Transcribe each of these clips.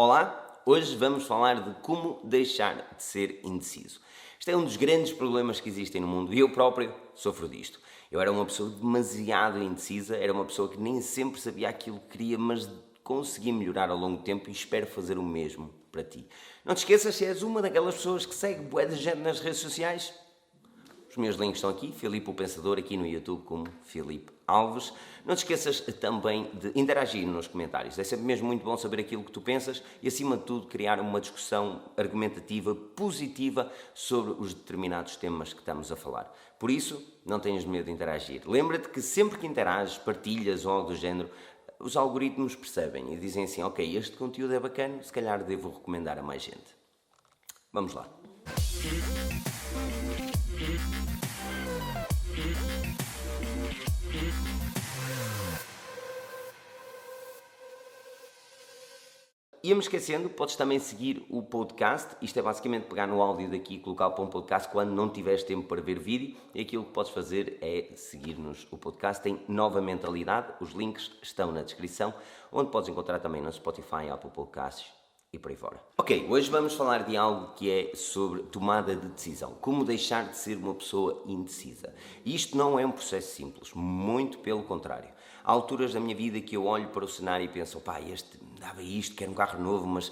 Olá, hoje vamos falar de como deixar de ser indeciso. Este é um dos grandes problemas que existem no mundo e eu próprio sofro disto. Eu era uma pessoa demasiado indecisa, era uma pessoa que nem sempre sabia aquilo que queria, mas consegui melhorar ao longo do tempo e espero fazer o mesmo para ti. Não te esqueças, se és uma daquelas pessoas que segue bué de gente nas redes sociais, os meus links estão aqui, Filipe o Pensador, aqui no YouTube como Filipe Alves. Não te esqueças também de interagir nos comentários. É sempre mesmo muito bom saber aquilo que tu pensas e, acima de tudo, criar uma discussão argumentativa, positiva sobre os determinados temas que estamos a falar. Por isso, não tenhas medo de interagir. Lembra-te que sempre que interages, partilhas ou algo do género, os algoritmos percebem e dizem assim: Ok, este conteúdo é bacana, se calhar devo recomendar a mais gente. Vamos lá. Ia-me esquecendo, podes também seguir o podcast. Isto é basicamente pegar no áudio daqui e colocar para um podcast quando não tiveres tempo para ver vídeo. E aquilo que podes fazer é seguir-nos. O podcast tem nova mentalidade. Os links estão na descrição, onde podes encontrar também no Spotify, Apple Podcasts e por aí fora. Ok, hoje vamos falar de algo que é sobre tomada de decisão. Como deixar de ser uma pessoa indecisa. Isto não é um processo simples, muito pelo contrário. Há alturas da minha vida que eu olho para o cenário e penso, pá, este dava isto, quero um carro novo, mas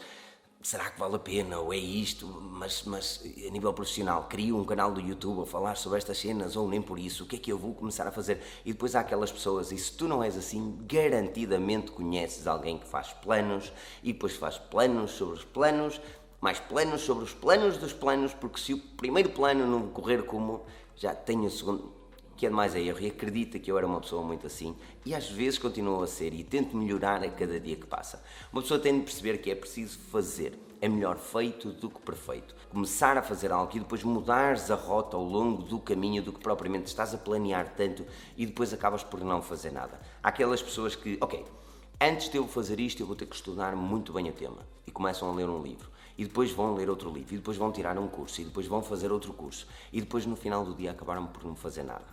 será que vale a pena? Ou é isto? Mas, mas a nível profissional, crio um canal do YouTube a falar sobre estas cenas, ou nem por isso, o que é que eu vou começar a fazer? E depois há aquelas pessoas, e se tu não és assim, garantidamente conheces alguém que faz planos, e depois faz planos sobre os planos, mais planos sobre os planos dos planos, porque se o primeiro plano não correr como, já tenho o segundo que é demais é erro e acredita que eu era uma pessoa muito assim e às vezes continuo a ser e tento melhorar a cada dia que passa. Uma pessoa tem de perceber que é preciso fazer. É melhor feito do que perfeito. Começar a fazer algo e depois mudares a rota ao longo do caminho do que propriamente estás a planear tanto e depois acabas por não fazer nada. Há aquelas pessoas que, ok, antes de eu fazer isto eu vou ter que estudar muito bem o tema e começam a ler um livro e depois vão ler outro livro e depois vão tirar um curso e depois vão fazer outro curso e depois no final do dia acabaram por não fazer nada.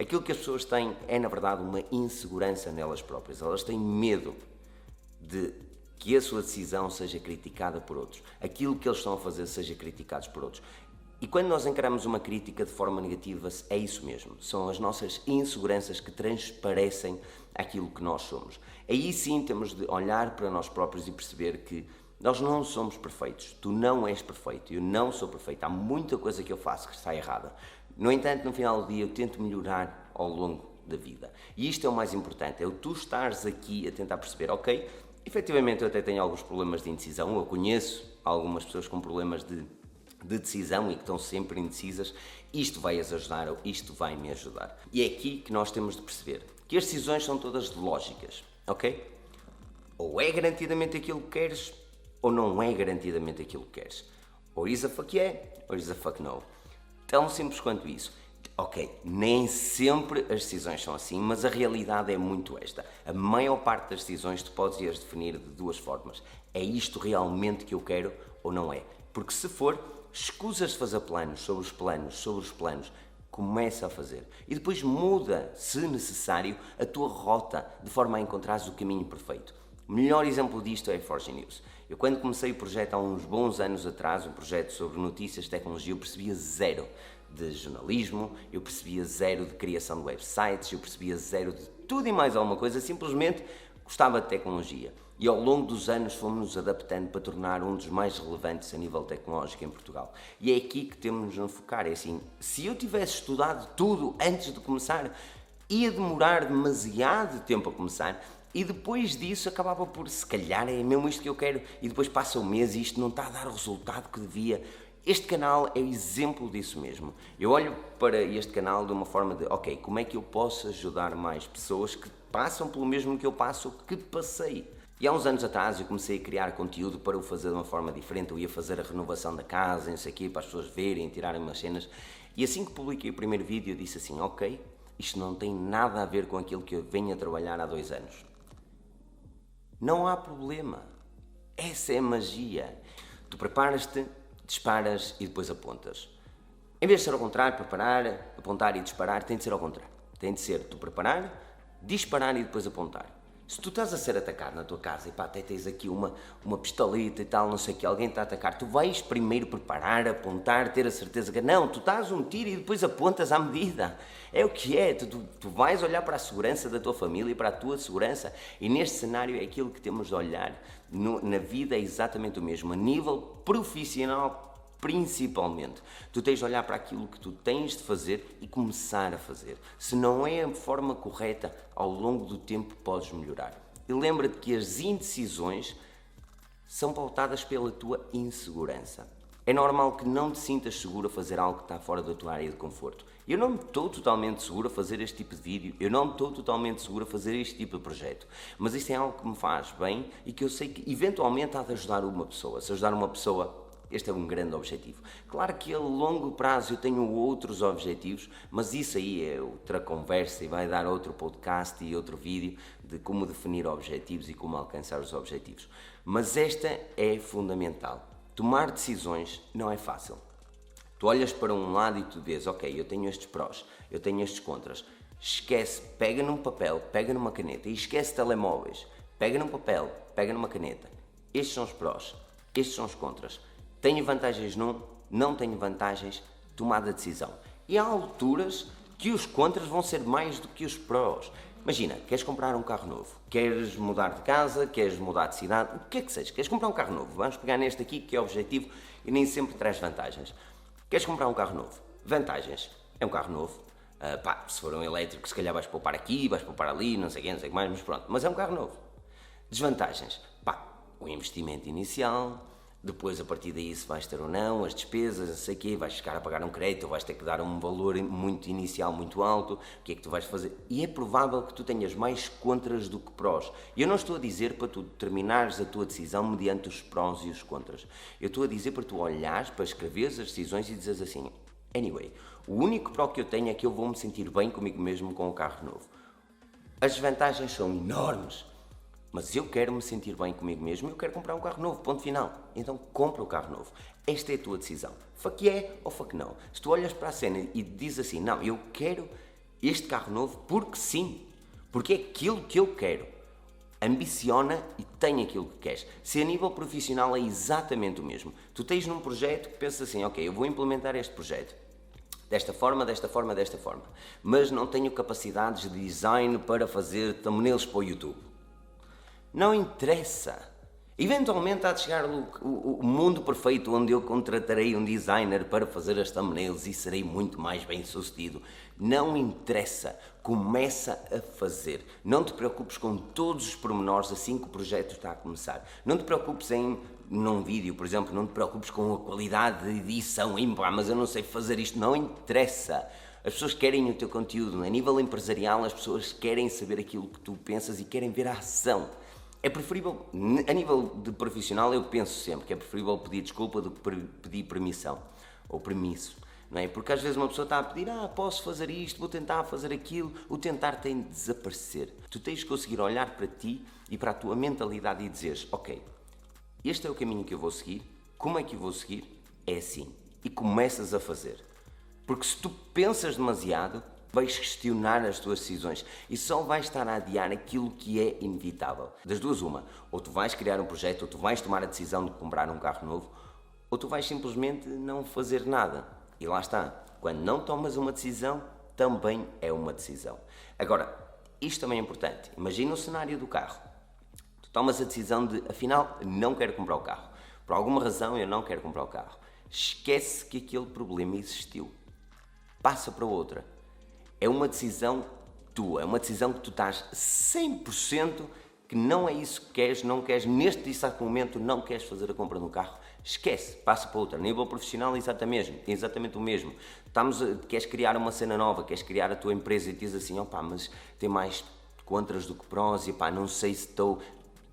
Aquilo que as pessoas têm é, na verdade, uma insegurança nelas próprias. Elas têm medo de que a sua decisão seja criticada por outros, aquilo que eles estão a fazer seja criticado por outros. E quando nós encaramos uma crítica de forma negativa, é isso mesmo. São as nossas inseguranças que transparecem aquilo que nós somos. Aí sim temos de olhar para nós próprios e perceber que nós não somos perfeitos. Tu não és perfeito. Eu não sou perfeito. Há muita coisa que eu faço que está errada. No entanto, no final do dia, eu tento melhorar ao longo da vida. E isto é o mais importante, é o tu estares aqui a tentar perceber, ok, efetivamente eu até tenho alguns problemas de indecisão, eu conheço algumas pessoas com problemas de, de decisão e que estão sempre indecisas, isto vai-as ajudar ou isto vai me ajudar. E é aqui que nós temos de perceber que as decisões são todas lógicas, ok? Ou é garantidamente aquilo que queres, ou não é garantidamente aquilo que queres. Ou is a fuck yeah, ou is a fuck no. Tão simples quanto isso. Ok, nem sempre as decisões são assim, mas a realidade é muito esta. A maior parte das decisões tu podes as definir de duas formas. É isto realmente que eu quero ou não é? Porque se for, escusas de fazer planos sobre os planos, sobre os planos, começa a fazer. E depois muda, se necessário, a tua rota de forma a encontrares o caminho perfeito. O melhor exemplo disto é a Forge News. Eu, quando comecei o projeto há uns bons anos atrás, um projeto sobre notícias, tecnologia, eu percebia zero de jornalismo, eu percebia zero de criação de websites, eu percebia zero de tudo e mais alguma coisa, simplesmente gostava de tecnologia. E ao longo dos anos fomos nos adaptando para tornar um dos mais relevantes a nível tecnológico em Portugal. E é aqui que temos de nos focar. É assim, se eu tivesse estudado tudo antes de começar, ia demorar demasiado tempo a começar e depois disso acabava por, se calhar é mesmo isto que eu quero, e depois passa um mês e isto não está a dar o resultado que devia. Este canal é exemplo disso mesmo. Eu olho para este canal de uma forma de, ok, como é que eu posso ajudar mais pessoas que passam pelo mesmo que eu passo, que passei. E há uns anos atrás eu comecei a criar conteúdo para o fazer de uma forma diferente. Eu ia fazer a renovação da casa, não sei o quê, para as pessoas verem, tirarem umas cenas. E assim que publiquei o primeiro vídeo, eu disse assim: Ok, isto não tem nada a ver com aquilo que eu venho a trabalhar há dois anos. Não há problema. Essa é a magia. Tu preparas-te, disparas e depois apontas. Em vez de ser ao contrário, preparar, apontar e disparar, tem de ser ao contrário. Tem de ser tu preparar, disparar e depois apontar. Se tu estás a ser atacado na tua casa e pá, até tens aqui uma, uma pistoleta e tal, não sei o que, alguém está a atacar, tu vais primeiro preparar, apontar, ter a certeza que não, tu estás um tiro e depois apontas à medida. É o que é, tu, tu, tu vais olhar para a segurança da tua família e para a tua segurança e neste cenário é aquilo que temos de olhar. No, na vida é exatamente o mesmo, a nível profissional principalmente. Tu tens de olhar para aquilo que tu tens de fazer e começar a fazer. Se não é a forma correta, ao longo do tempo podes melhorar. E lembra-te que as indecisões são pautadas pela tua insegurança. É normal que não te sintas seguro a fazer algo que está fora da tua área de conforto. Eu não estou totalmente seguro a fazer este tipo de vídeo, eu não estou totalmente seguro a fazer este tipo de projeto, mas isso é algo que me faz bem e que eu sei que eventualmente há de ajudar uma pessoa. Se ajudar uma pessoa este é um grande objetivo. Claro que a longo prazo eu tenho outros objetivos, mas isso aí é outra conversa e vai dar outro podcast e outro vídeo de como definir objetivos e como alcançar os objetivos. Mas esta é fundamental. Tomar decisões não é fácil. Tu olhas para um lado e tu vês, ok, eu tenho estes prós, eu tenho estes contras. Esquece, pega num papel, pega numa caneta e esquece telemóveis. Pega num papel, pega numa caneta. Estes são os prós, estes são os contras tenho vantagens num, não tenho vantagens, tomada a decisão. E há alturas que os contras vão ser mais do que os prós. Imagina, queres comprar um carro novo, queres mudar de casa, queres mudar de cidade, o que é que seja, queres comprar um carro novo, vamos pegar neste aqui que é objetivo e nem sempre traz vantagens. Queres comprar um carro novo, vantagens, é um carro novo, uh, pá, se for um elétrico se calhar vais poupar aqui, vais poupar ali, não sei o que, não sei o que mais, mas pronto, mas é um carro novo. Desvantagens, pá, o investimento inicial, depois, a partir daí, se vais ter ou não, as despesas, não sei o quê, vais ficar a pagar um crédito, vais ter que dar um valor muito inicial muito alto, o que é que tu vais fazer? E é provável que tu tenhas mais contras do que prós. E eu não estou a dizer para tu determinares a tua decisão mediante os prós e os contras. Eu estou a dizer para tu olhares, para escreveres as decisões e dizeres assim, anyway, o único pró que eu tenho é que eu vou me sentir bem comigo mesmo com o carro novo. As vantagens são enormes, mas eu quero me sentir bem comigo mesmo e eu quero comprar um carro novo, ponto final. Então compra o carro novo. Esta é a tua decisão. Fuck é ou fuck não. Se tu olhas para a cena e dizes assim, não, eu quero este carro novo porque sim, porque é aquilo que eu quero. Ambiciona e tem aquilo que queres. Se a nível profissional é exatamente o mesmo. Tu tens num projeto que pensas assim, ok, eu vou implementar este projeto desta forma, desta forma, desta forma, mas não tenho capacidades de design para fazer thumbnails para o YouTube não interessa. Eventualmente há de chegar o, o, o, mundo perfeito onde eu contratarei um designer para fazer as thumbnails e serei muito mais bem sucedido. Não interessa. Começa a fazer. Não te preocupes com todos os pormenores assim que o projeto está a começar. Não te preocupes em num vídeo, por exemplo, não te preocupes com a qualidade de edição, mas eu não sei fazer isto. Não interessa. As pessoas querem o teu conteúdo. A nível empresarial, as pessoas querem saber aquilo que tu pensas e querem ver a ação. É preferível, a nível de profissional, eu penso sempre que é preferível pedir desculpa do que pedir permissão ou permisso. Não é? Porque às vezes uma pessoa está a pedir, ah, posso fazer isto, vou tentar fazer aquilo. O tentar tem de desaparecer. Tu tens de conseguir olhar para ti e para a tua mentalidade e dizeres, ok, este é o caminho que eu vou seguir, como é que eu vou seguir? É assim. E começas a fazer. Porque se tu pensas demasiado, vais questionar as tuas decisões e só vais estar a adiar aquilo que é inevitável. Das duas, uma, ou tu vais criar um projeto, ou tu vais tomar a decisão de comprar um carro novo, ou tu vais simplesmente não fazer nada. E lá está. Quando não tomas uma decisão, também é uma decisão. Agora, isto também é importante. Imagina o cenário do carro. Tu tomas a decisão de, afinal, não quero comprar o carro. Por alguma razão, eu não quero comprar o carro. Esquece que aquele problema existiu. Passa para outra é uma decisão tua, é uma decisão que tu estás 100% que não é isso que queres, não queres, neste exato momento, não queres fazer a compra de um carro, esquece, passa para outra. Nível profissional, exatamente, exatamente o mesmo. Estamos a, queres criar uma cena nova, queres criar a tua empresa e dizes assim, opá, mas tem mais contras do que prós e pá, não sei se estou...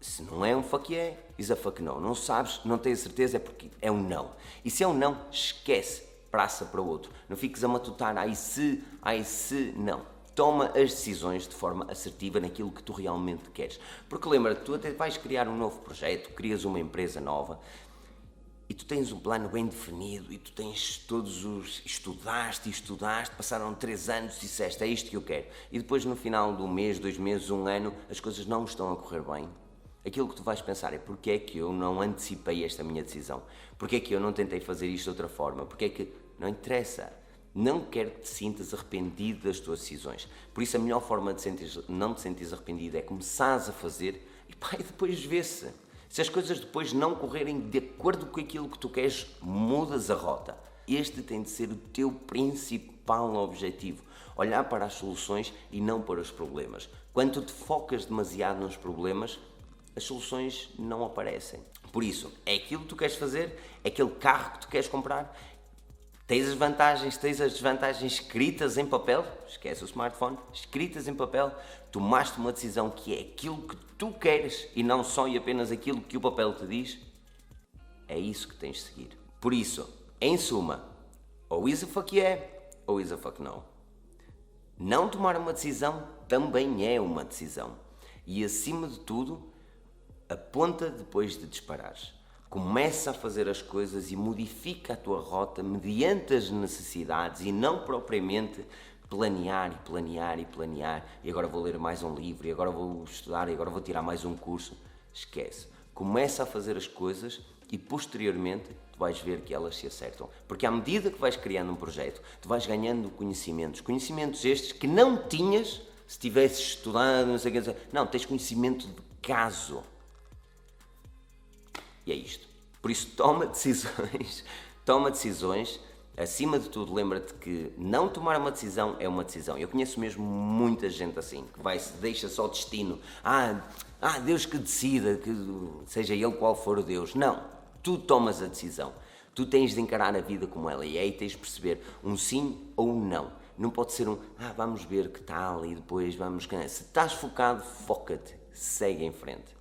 Se não é um fuck yeah, is a fuck não. Não sabes, não tens certeza, é porque é um não. E se é um não, esquece praça para o outro. Não fiques a matutar, ai se, ai se, não. Toma as decisões de forma assertiva naquilo que tu realmente queres. Porque lembra, tu até vais criar um novo projeto, crias uma empresa nova e tu tens um plano bem definido e tu tens todos os. estudaste e estudaste, passaram três anos e disseste é isto que eu quero. E depois no final do mês, dois meses, um ano, as coisas não estão a correr bem. Aquilo que tu vais pensar é porque é que eu não antecipei esta minha decisão? Porque é que eu não tentei fazer isto de outra forma? Porque é que. Não interessa. Não quero que te sintas arrependido das tuas decisões. Por isso, a melhor forma de sentir, não te sentir arrependido é começares a fazer e, pá, e depois vê-se. Se as coisas depois não correrem de acordo com aquilo que tu queres, mudas a rota. Este tem de ser o teu principal objetivo. Olhar para as soluções e não para os problemas. Quando te focas demasiado nos problemas, as soluções não aparecem. Por isso, é aquilo que tu queres fazer, é aquele carro que tu queres comprar, Tens as vantagens, tens as desvantagens escritas em papel, esquece o smartphone, escritas em papel, tomaste uma decisão que é aquilo que tu queres e não só e apenas aquilo que o papel te diz, é isso que tens de seguir. Por isso, em suma, ou is a fuck yeah, ou is a fuck no. Não tomar uma decisão também é uma decisão. E acima de tudo, aponta depois de disparares. Começa a fazer as coisas e modifica a tua rota mediante as necessidades e não propriamente planear e planear e planear. E agora vou ler mais um livro, e agora vou estudar, e agora vou tirar mais um curso. Esquece. Começa a fazer as coisas e posteriormente tu vais ver que elas se acertam. Porque à medida que vais criando um projeto, tu vais ganhando conhecimentos. Conhecimentos estes que não tinhas se tivesses estudado, não sei o que. Não, tens conhecimento de caso. E é isto. Por isso, toma decisões, toma decisões. Acima de tudo, lembra-te que não tomar uma decisão é uma decisão. Eu conheço mesmo muita gente assim, que vai se deixa só o destino. Ah, ah, Deus que decida, que seja Ele qual for o Deus. Não, tu tomas a decisão. Tu tens de encarar a vida como ela é e tens de perceber um sim ou um não. Não pode ser um, ah, vamos ver que tal e depois vamos. Se estás focado, foca-te, segue em frente.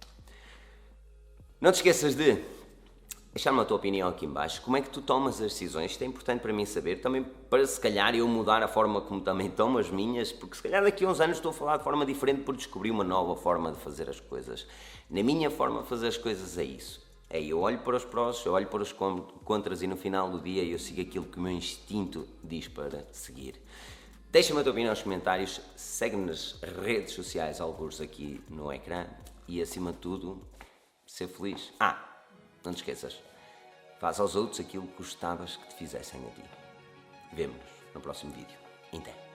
Não te esqueças de deixar-me a tua opinião aqui embaixo. Como é que tu tomas as decisões? Isto é importante para mim saber, também para se calhar eu mudar a forma como também tomo as minhas, porque se calhar daqui a uns anos estou a falar de forma diferente por descobrir uma nova forma de fazer as coisas. Na minha forma de fazer as coisas é isso. É eu olho para os prós, eu olho para os contras e no final do dia eu sigo aquilo que o meu instinto diz para seguir. Deixa-me a tua opinião nos comentários, segue-me nas redes sociais, alguns aqui no ecrã e acima de tudo, ser feliz. Ah, não te esqueças. Faz aos outros aquilo que gostavas que te fizessem a ti. Vemo-nos no próximo vídeo. Até.